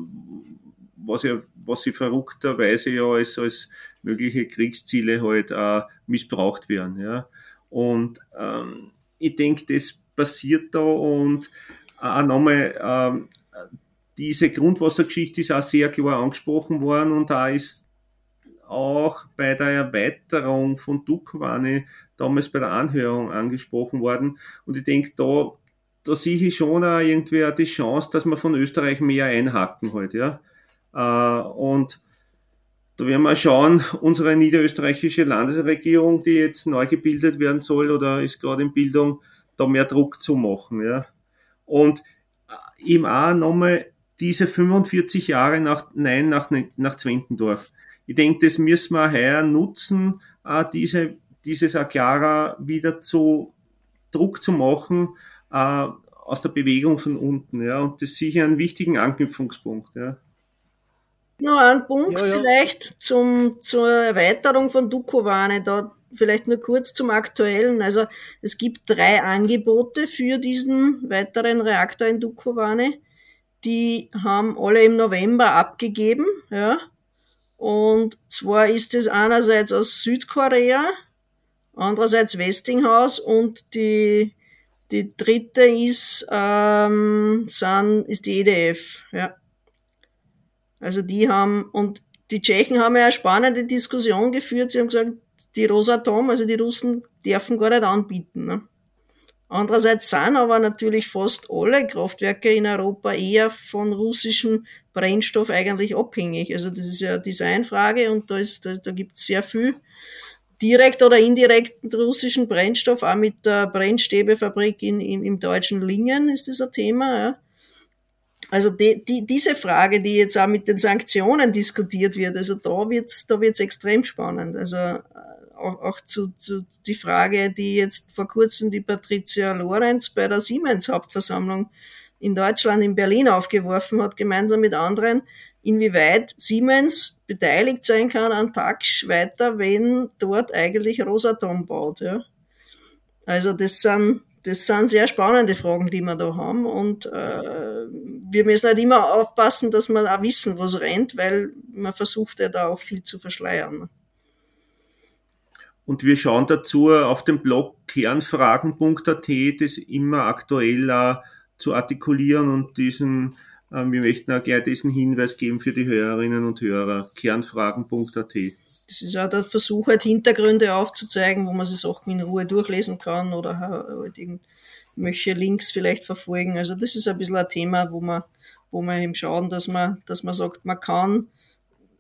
was ja was sie verrückterweise ja als, als mögliche Kriegsziele halt äh, missbraucht werden. Ja. Und ähm, ich denke, das passiert da und auch nochmal, ähm, diese Grundwassergeschichte ist auch sehr klar angesprochen worden und da ist auch bei der Erweiterung von Dukwani damals bei der Anhörung angesprochen worden. Und ich denke, da, da sehe ich schon auch irgendwie die Chance, dass man von Österreich mehr einhaken halt, ja. Äh, und da werden wir schauen, unsere niederösterreichische Landesregierung, die jetzt neu gebildet werden soll oder ist gerade in Bildung, da mehr Druck zu machen. Ja. Und äh, eben auch nochmal diese 45 Jahre nach Nein nach, nach Zwentendorf. Ich denke, das müssen wir heuer nutzen, äh, diese, dieses Aklara wieder zu Druck zu machen aus der Bewegung von unten. Ja. Und das ist sicher ein wichtiger Anknüpfungspunkt. Ja. Nur ein Punkt ja, ja. vielleicht zum, zur Erweiterung von Dukovane, da vielleicht nur kurz zum aktuellen. Also es gibt drei Angebote für diesen weiteren Reaktor in Dukovane. die haben alle im November abgegeben, ja. Und zwar ist es einerseits aus Südkorea, andererseits Westinghouse und die, die dritte ist, ähm, sind, ist die EDF, ja. Also die haben, und die Tschechen haben ja eine spannende Diskussion geführt. Sie haben gesagt, die Rosatom, also die Russen, dürfen gar nicht anbieten. Ne? Andererseits sind aber natürlich fast alle Kraftwerke in Europa eher von russischem Brennstoff eigentlich abhängig. Also das ist ja eine Designfrage und da, da, da gibt es sehr viel direkt oder indirekt russischen Brennstoff, auch mit der Brennstäbefabrik in, in, im deutschen Lingen ist das ein Thema. Ja. Also die, die, diese Frage, die jetzt auch mit den Sanktionen diskutiert wird, also da wird's, da wird's extrem spannend. Also äh, auch, auch zu, zu die Frage, die jetzt vor kurzem die Patricia Lorenz bei der Siemens Hauptversammlung in Deutschland, in Berlin aufgeworfen hat, gemeinsam mit anderen, inwieweit Siemens beteiligt sein kann an Pax weiter, wenn dort eigentlich Rosatom baut. Ja. Also das sind das sind sehr spannende Fragen, die wir da haben. Und äh, wir müssen halt immer aufpassen, dass wir auch wissen, was rennt, weil man versucht ja da auch viel zu verschleiern. Und wir schauen dazu auf dem Blog kernfragen.at, das immer aktuell zu artikulieren und diesen, äh, wir möchten auch gerne diesen Hinweis geben für die Hörerinnen und Hörer, kernfragen.at. Das ist auch der Versuch, halt Hintergründe aufzuzeigen, wo man sich Sachen in Ruhe durchlesen kann oder halt irgendwelche Links vielleicht verfolgen. Also das ist ein bisschen ein Thema, wo man, wo man eben schauen, dass man, dass man sagt, man kann,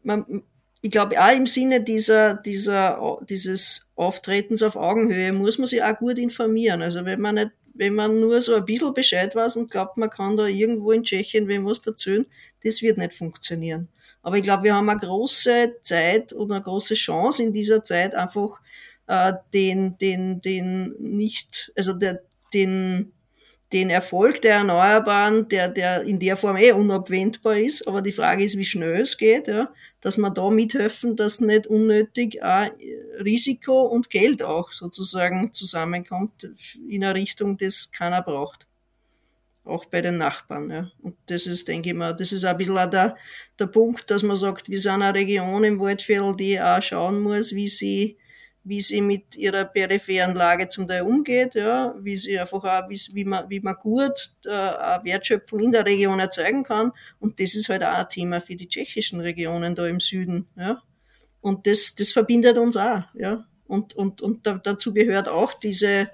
man, ich glaube auch im Sinne dieser, dieser, dieses Auftretens auf Augenhöhe muss man sich auch gut informieren. Also wenn man nicht, wenn man nur so ein bisschen Bescheid weiß und glaubt, man kann da irgendwo in Tschechien wem was erzählen, das wird nicht funktionieren. Aber ich glaube, wir haben eine große Zeit oder eine große Chance in dieser Zeit einfach äh, den, den, den nicht, also der, den, den Erfolg der Erneuerbaren, der, der in der Form eh unabwendbar ist, aber die Frage ist, wie schnell es geht, ja, dass wir da mithelfen, dass nicht unnötig auch Risiko und Geld auch sozusagen zusammenkommt in eine Richtung, das keiner braucht auch bei den Nachbarn. Ja. Und das ist, denke ich mal, das ist ein bisschen auch der, der Punkt, dass man sagt, wir sind eine Region im Waldviertel, die auch schauen muss, wie sie, wie sie mit ihrer peripheren Lage zum Teil umgeht, ja, wie sie einfach auch, wie, wie man, wie man gut äh, Wertschöpfung in der Region erzeugen kann. Und das ist halt auch ein Thema für die tschechischen Regionen da im Süden, ja. Und das, das verbindet uns auch, ja. Und, und, und da, dazu gehört auch diese,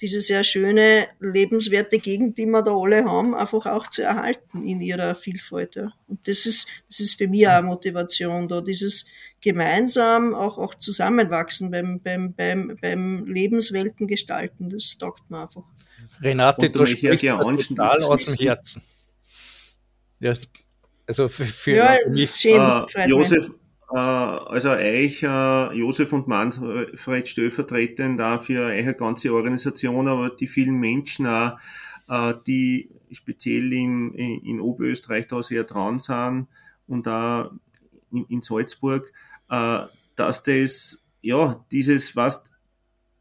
diese sehr schöne, lebenswerte Gegend, die wir da alle haben, einfach auch zu erhalten in ihrer Vielfalt. Ja. Und das ist, das ist für mich auch eine Motivation, da dieses gemeinsam auch, auch zusammenwachsen beim, beim, beim, beim Lebenswelten gestalten, das taugt mir einfach. Renate, du sprichst ja total aus dem Herzen. Ja, also für, für ja, mich. Schön, uh, Josef, äh, also euch, äh, Josef und Manfred stellvertretend da für eure ganze Organisation, aber die vielen Menschen auch, äh, die speziell in, in Oberösterreich da sehr dran sind und da in, in Salzburg, dass das, ja, dieses, was,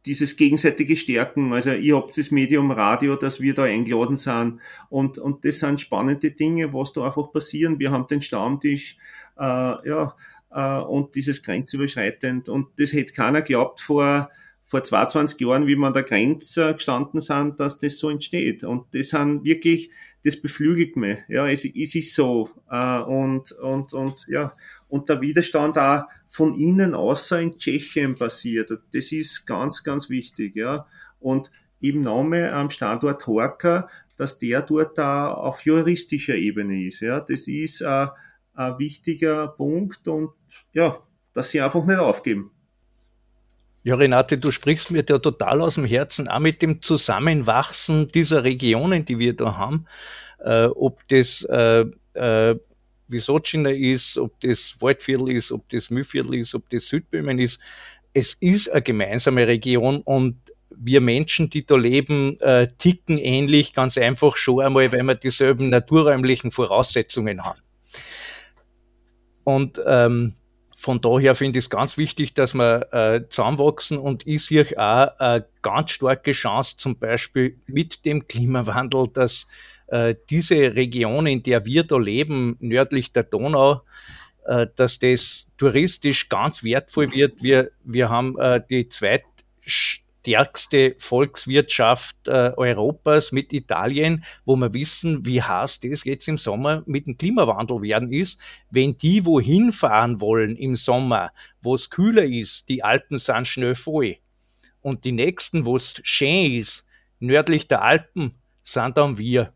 dieses gegenseitige Stärken, also ihr habt das Medium Radio, dass wir da eingeladen sind und, und das sind spannende Dinge, was da einfach passieren. Wir haben den Stammtisch, äh, ja, äh, und dieses grenzüberschreitend. Und das hätte keiner geglaubt vor, vor 22 Jahren, wie wir an der Grenze gestanden sind, dass das so entsteht. Und das sind wirklich, das beflügelt mich. Ja, es, es ist so. Äh, und, und, und, ja, und der Widerstand auch von innen außer in Tschechien passiert. Das ist ganz, ganz wichtig. Ja, und im Name am Standort Horka, dass der dort da auf juristischer Ebene ist. Ja, das ist äh, ein wichtiger Punkt und ja, dass sie einfach nicht aufgeben. Ja, Renate, du sprichst mir da total aus dem Herzen, auch mit dem Zusammenwachsen dieser Regionen, die wir da haben, äh, ob das äh, äh, Wisocina ist, ob das Waldviertel ist, ob das Mühlviertel ist, ob das Südböhmen ist. Es ist eine gemeinsame Region und wir Menschen, die da leben, äh, ticken ähnlich, ganz einfach schon einmal, weil wir dieselben naturräumlichen Voraussetzungen haben. Und ähm, von daher finde ich es ganz wichtig, dass wir äh, zusammenwachsen und ich sehe auch eine ganz starke Chance, zum Beispiel mit dem Klimawandel, dass äh, diese Region, in der wir da leben, nördlich der Donau, äh, dass das touristisch ganz wertvoll wird. Wir, wir haben äh, die zweitstärkste Volkswirtschaft äh, Europas mit Italien, wo wir wissen, wie heiß das jetzt im Sommer mit dem Klimawandel werden ist. Wenn die wohin fahren wollen im Sommer, wo es kühler ist, die Alpen sind schnell voll. Und die nächsten, wo es schön ist, nördlich der Alpen, sind dann wir.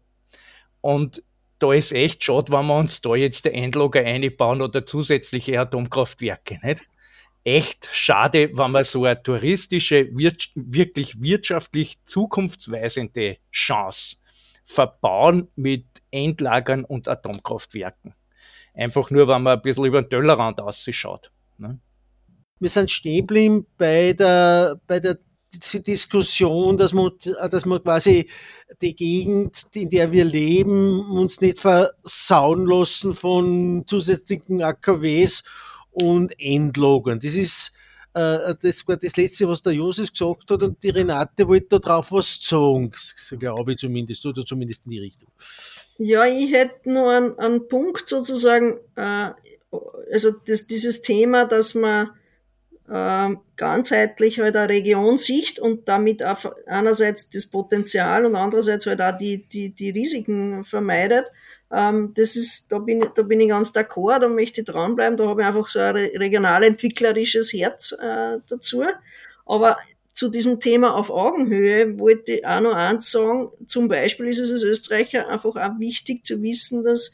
Und da ist echt schade, wenn wir uns da jetzt der Endlager einbauen oder zusätzliche Atomkraftwerke, nicht? Echt schade, wenn wir so eine touristische, wirklich wirtschaftlich zukunftsweisende Chance verbauen mit Endlagern und Atomkraftwerken. Einfach nur, wenn man ein bisschen über den Tellerrand ausschaut. Ne? Wir sind stehen bei der, bei der Diskussion, dass man, dass man quasi die Gegend, in der wir leben, uns nicht versauen lassen von zusätzlichen AKWs und Endlogern. Das ist äh, das war das Letzte, was der Josef gesagt hat und die Renate wollte da drauf was sagen, glaube ich zumindest, oder zumindest in die Richtung. Ja, ich hätte nur einen, einen Punkt sozusagen, äh, also das, dieses Thema, dass man äh, ganzheitlich halt eine Regionsicht und damit einerseits das Potenzial und andererseits halt auch die, die, die Risiken vermeidet. Ähm, das ist, da bin, da bin ich ganz d'accord, da möchte ich dranbleiben, da habe ich einfach so ein regional entwicklerisches Herz äh, dazu. Aber zu diesem Thema auf Augenhöhe wollte ich auch noch eins sagen. Zum Beispiel ist es als Österreicher einfach auch wichtig zu wissen, dass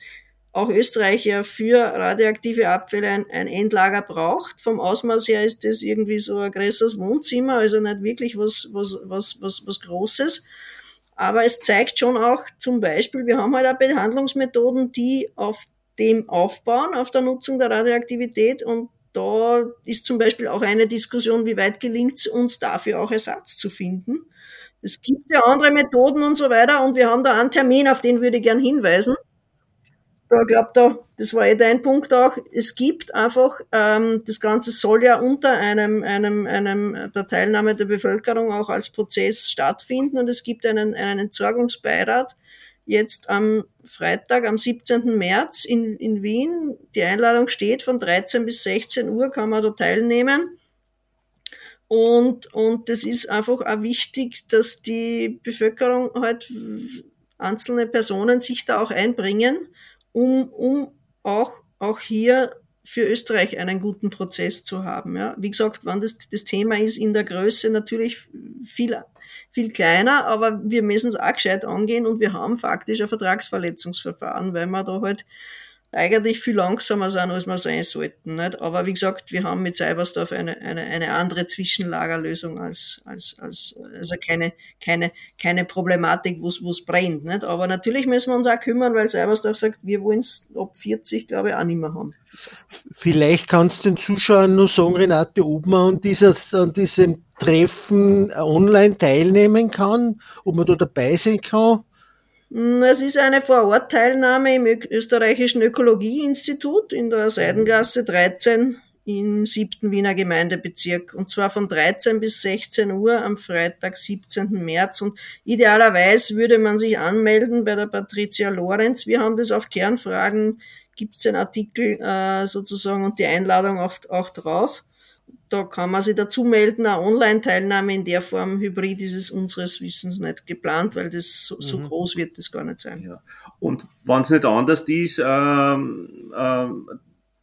auch Österreich ja für radioaktive Abfälle ein, ein, Endlager braucht. Vom Ausmaß her ist das irgendwie so ein größeres Wohnzimmer, also nicht wirklich was, was, was, was, was Großes. Aber es zeigt schon auch zum Beispiel, wir haben halt auch Behandlungsmethoden, die auf dem aufbauen, auf der Nutzung der Radioaktivität. Und da ist zum Beispiel auch eine Diskussion, wie weit gelingt es uns dafür auch Ersatz zu finden. Es gibt ja andere Methoden und so weiter. Und wir haben da einen Termin, auf den würde ich gern hinweisen da glaube da, das war eh dein Punkt auch, es gibt einfach, ähm, das Ganze soll ja unter einem, einem, einem der Teilnahme der Bevölkerung auch als Prozess stattfinden und es gibt einen, einen Entsorgungsbeirat jetzt am Freitag, am 17. März in, in Wien. Die Einladung steht von 13 bis 16 Uhr, kann man da teilnehmen. Und, und das ist einfach auch wichtig, dass die Bevölkerung halt einzelne Personen sich da auch einbringen um, um auch, auch hier für Österreich einen guten Prozess zu haben. Ja. Wie gesagt, wann das, das Thema ist in der Größe natürlich viel, viel kleiner, aber wir müssen es auch gescheit angehen und wir haben faktisch ein Vertragsverletzungsverfahren, weil man da halt eigentlich viel langsamer sein, als wir sein sollten. Nicht? Aber wie gesagt, wir haben mit Cybersdorf eine, eine, eine andere Zwischenlagerlösung als, als, als also keine, keine, keine Problematik, wo es brennt. Nicht? Aber natürlich müssen wir uns auch kümmern, weil Cybersdorf sagt, wir wollen es ab 40, glaube ich, auch nicht mehr haben. Vielleicht kannst du den Zuschauern nur sagen, Renate, ob man an, an diesem Treffen online teilnehmen kann, ob man da dabei sein kann. Hm, es ist eine Vorortteilnahme im österreichischen Ökologieinstitut in der Seidengasse 13 im siebten Wiener Gemeindebezirk und zwar von 13 bis 16 Uhr am Freitag, 17. März und idealerweise würde man sich anmelden bei der Patricia Lorenz. Wir haben das auf Kernfragen, gibt es den Artikel äh, sozusagen und die Einladung auch, auch drauf da kann man sich dazu melden. Eine Online-Teilnahme in der Form Hybrid ist es unseres Wissens nicht geplant, weil das so, so mhm. groß wird das gar nicht sein. Ja. Und wenn es nicht anders ist, ähm, ähm,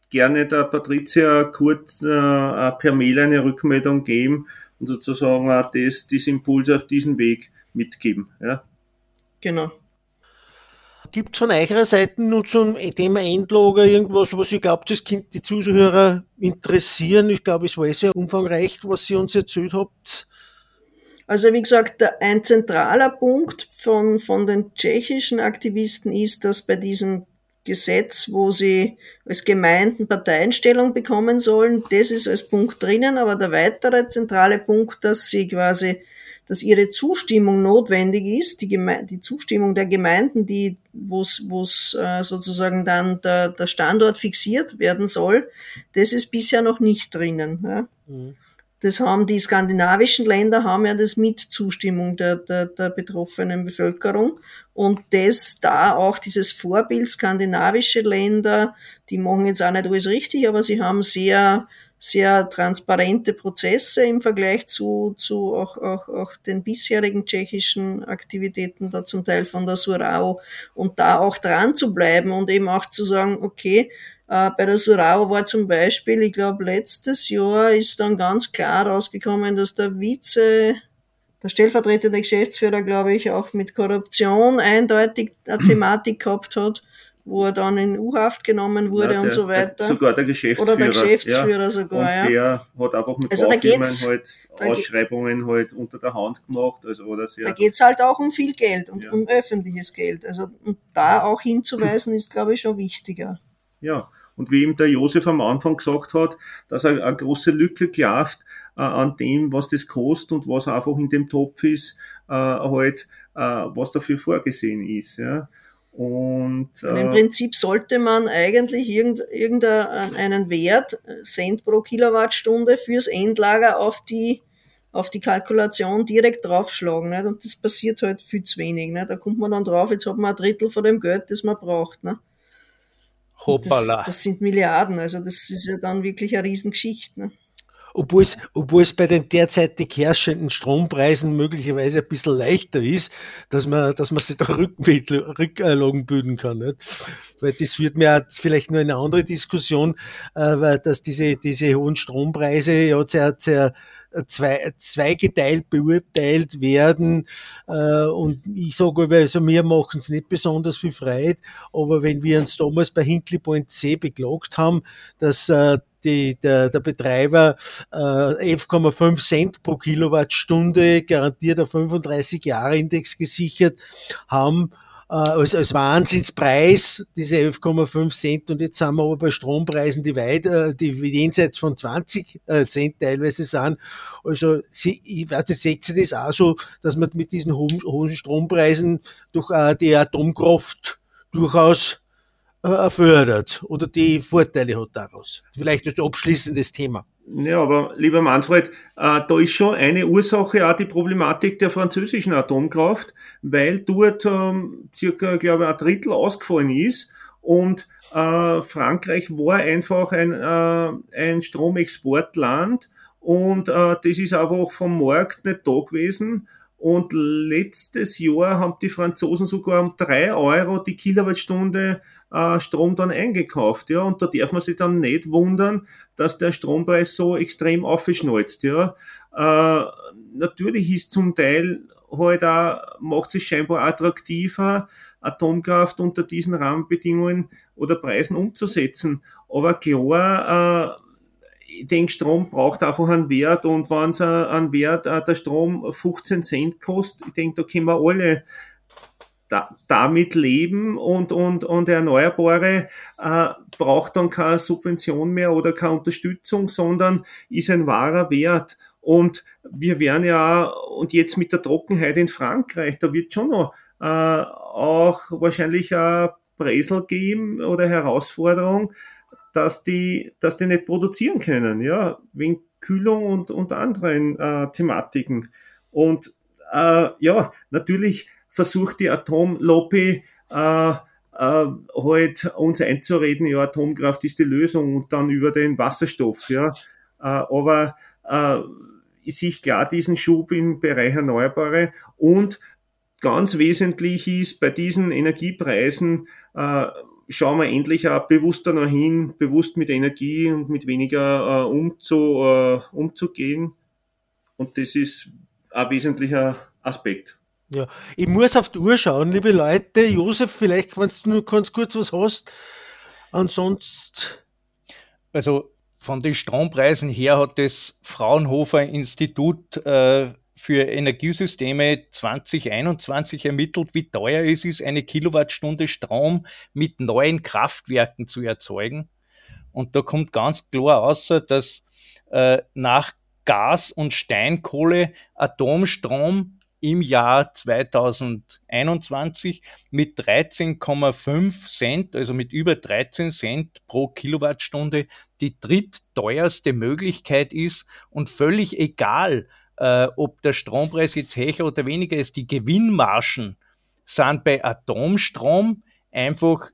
gerne der Patricia kurz äh, per Mail eine Rückmeldung geben und sozusagen auch das, das Impuls auf diesen Weg mitgeben. Ja? Genau. Gibt es von eurer Seite nur zum Thema Endlager irgendwas, was ihr glaubt, das könnte die Zuhörer interessieren? Ich glaube, es war sehr umfangreich, was ihr uns erzählt habt. Also wie gesagt, ein zentraler Punkt von, von den tschechischen Aktivisten ist, dass bei diesem Gesetz, wo sie als Gemeinden Parteienstellung bekommen sollen, das ist als Punkt drinnen, aber der weitere zentrale Punkt, dass sie quasi dass ihre Zustimmung notwendig ist, die, Geme die Zustimmung der Gemeinden, die wo es äh, sozusagen dann der, der Standort fixiert werden soll, das ist bisher noch nicht drinnen. Ja. Mhm. das haben die skandinavischen Länder haben ja das mit Zustimmung der, der, der betroffenen Bevölkerung. Und das da auch dieses Vorbild skandinavische Länder, die machen jetzt auch nicht alles richtig, aber sie haben sehr sehr transparente Prozesse im Vergleich zu, zu auch, auch, auch den bisherigen tschechischen Aktivitäten, da zum Teil von der Surau, und da auch dran zu bleiben und eben auch zu sagen, okay, äh, bei der Surau war zum Beispiel, ich glaube, letztes Jahr ist dann ganz klar rausgekommen, dass der Vize, der stellvertretende Geschäftsführer, glaube ich, auch mit Korruption eindeutig eine Thematik gehabt hat wo er dann in U-Haft genommen wurde ja, der, und so weiter. Der, sogar der Geschäftsführer. Oder der Geschäftsführer ja. sogar, und ja. Der hat einfach mit also Baufirmen halt Ausschreibungen halt unter der Hand gemacht. Also, oder sehr da geht's halt auch um viel Geld und ja. um öffentliches Geld. Also da auch hinzuweisen, ist, glaube ich, schon wichtiger. Ja, und wie ihm der Josef am Anfang gesagt hat, dass er eine große Lücke klafft äh, an dem, was das kostet und was einfach in dem Topf ist, äh, halt, äh, was dafür vorgesehen ist. Ja. Und, äh, Im Prinzip sollte man eigentlich irgendeinen Wert, Cent pro Kilowattstunde, fürs Endlager auf die, auf die Kalkulation direkt draufschlagen. Nicht? Und das passiert halt viel zu wenig. Nicht? Da kommt man dann drauf, jetzt hat man ein Drittel von dem Geld, das man braucht. Nicht? Hoppala. Das, das sind Milliarden, also das ist ja dann wirklich eine Riesengeschichte. Ne? Obwohl es, obwohl es bei den derzeitig herrschenden Strompreisen möglicherweise ein bisschen leichter ist, dass man, dass man sich da Rücklagen bilden kann. Nicht? Weil das führt mir vielleicht nur eine andere Diskussion, äh, weil dass diese, diese hohen Strompreise ja sehr, sehr zwei, zweigeteilt beurteilt werden. Äh, und ich sage, also wir machen es nicht besonders viel Freude, aber wenn wir uns damals bei Hinkley Point C beklagt haben, dass äh, die, der, der Betreiber äh, 11,5 Cent pro Kilowattstunde garantiert auf 35 Jahre Index gesichert haben, äh, als, als Wahnsinnspreis, diese 11,5 Cent. Und jetzt sind wir aber bei Strompreisen, die weit, äh, die jenseits von 20 äh, Cent teilweise sind. Also, sie, ich weiß nicht, seht ihr das auch so, dass man mit diesen hohen, hohen Strompreisen durch äh, die Atomkraft durchaus fördert oder die Vorteile hat daraus. Vielleicht als abschließendes Thema. Ja, aber lieber Manfred, äh, da ist schon eine Ursache auch die Problematik der französischen Atomkraft, weil dort ähm, circa, glaube ich, ein Drittel ausgefallen ist und äh, Frankreich war einfach ein, äh, ein Stromexportland und äh, das ist einfach vom Markt nicht da gewesen. Und letztes Jahr haben die Franzosen sogar um drei Euro die Kilowattstunde äh, Strom dann eingekauft, ja, und da darf man sich dann nicht wundern, dass der Strompreis so extrem aufgeschnalzt, ja. Äh, natürlich ist zum Teil halt auch, macht sich scheinbar attraktiver, Atomkraft unter diesen Rahmenbedingungen oder Preisen umzusetzen. Aber klar, äh, ich denke, Strom braucht einfach einen Wert und wenn es einen Wert, äh, der Strom 15 Cent kostet, ich denke, da können wir alle da, damit leben und, und, und Erneuerbare äh, braucht dann keine Subvention mehr oder keine Unterstützung, sondern ist ein wahrer Wert. Und wir werden ja, und jetzt mit der Trockenheit in Frankreich, da wird schon noch äh, auch wahrscheinlich ein Bresel geben oder Herausforderung, dass die, dass die nicht produzieren können, ja, wegen Kühlung und, und anderen äh, Thematiken. Und äh, ja, natürlich versucht die Atomlobby äh, äh, halt uns einzureden, ja, Atomkraft ist die Lösung und dann über den Wasserstoff, ja. Äh, aber äh, ich sehe klar diesen Schub im Bereich Erneuerbare und ganz wesentlich ist bei diesen Energiepreisen, äh, schauen wir endlich auch bewusster noch hin, bewusst mit Energie und mit weniger äh, umzu, äh, umzugehen. Und das ist ein wesentlicher Aspekt. Ja, ich muss auf die Uhr schauen, liebe Leute. Josef, vielleicht, wenn du nur ganz kurz was hast. Ansonsten. Also von den Strompreisen her hat das Fraunhofer Institut äh, für Energiesysteme 2021 ermittelt, wie teuer es ist, eine Kilowattstunde Strom mit neuen Kraftwerken zu erzeugen. Und da kommt ganz klar außer, dass äh, nach Gas und Steinkohle Atomstrom im Jahr 2021 mit 13,5 Cent, also mit über 13 Cent pro Kilowattstunde, die drittteuerste Möglichkeit ist und völlig egal, äh, ob der Strompreis jetzt höher oder weniger ist, die Gewinnmargen sind bei Atomstrom einfach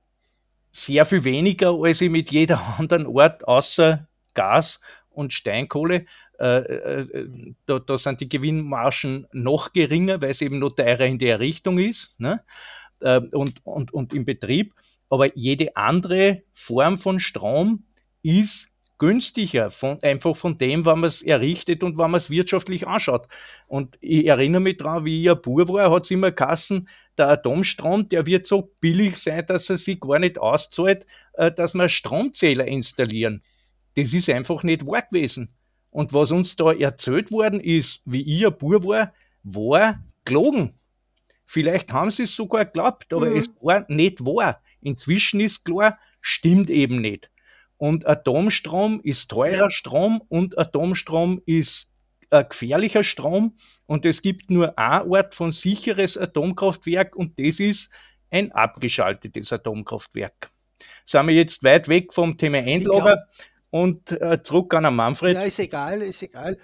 sehr viel weniger als mit jeder anderen Ort außer Gas und Steinkohle. Äh, äh, da, da, sind die Gewinnmargen noch geringer, weil es eben noch teurer in der Richtung ist ne? äh, und, und, und im Betrieb. Aber jede andere Form von Strom ist günstiger, von, einfach von dem, wann man es errichtet und wann man es wirtschaftlich anschaut. Und ich erinnere mich daran, wie ich ein Bub war, hat es immer Kassen, der Atomstrom, der wird so billig sein, dass er sich gar nicht auszahlt, äh, dass wir Stromzähler installieren. Das ist einfach nicht wahr gewesen. Und was uns da erzählt worden ist, wie ich ein Bub war, war gelogen. Vielleicht haben sie es sogar geglaubt, aber mhm. es war nicht wahr. Inzwischen ist klar, stimmt eben nicht. Und Atomstrom ist teurer Strom und Atomstrom ist ein gefährlicher Strom. Und es gibt nur ein Ort von sicheres Atomkraftwerk und das ist ein abgeschaltetes Atomkraftwerk. Sind wir jetzt weit weg vom Thema Endlager und äh, zurück an Manfred? Ja, ist egal, ist egal.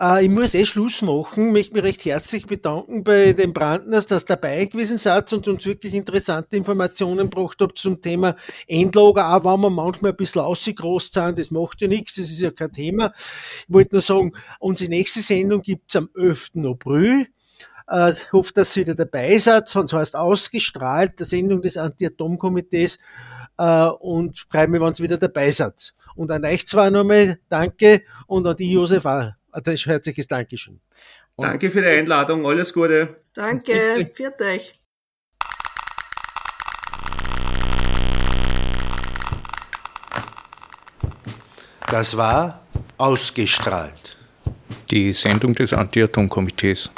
Äh, ich muss eh Schluss machen, möchte mich recht herzlich bedanken bei den Brandners, dass dabei gewesen seid und uns wirklich interessante Informationen gebracht habt zum Thema Endlager, auch wenn wir manchmal ein bisschen ausgegroßt sind, das macht ja nichts, das ist ja kein Thema. Ich wollte nur sagen, unsere nächste Sendung gibt's am 11. April. Äh, ich hoffe, dass ihr wieder dabei seid, das heißt ausgestrahlt, der Sendung des Anti-Atom-Komitees äh, und freue mich, wenn ihr wieder dabei seid. Und an euch zwar nochmal danke und an die Josef auch ein herzliches Dankeschön. Und Danke für die Einladung, alles Gute. Danke, viert euch. Das war ausgestrahlt. Die Sendung des Anti-Atom-Komitees.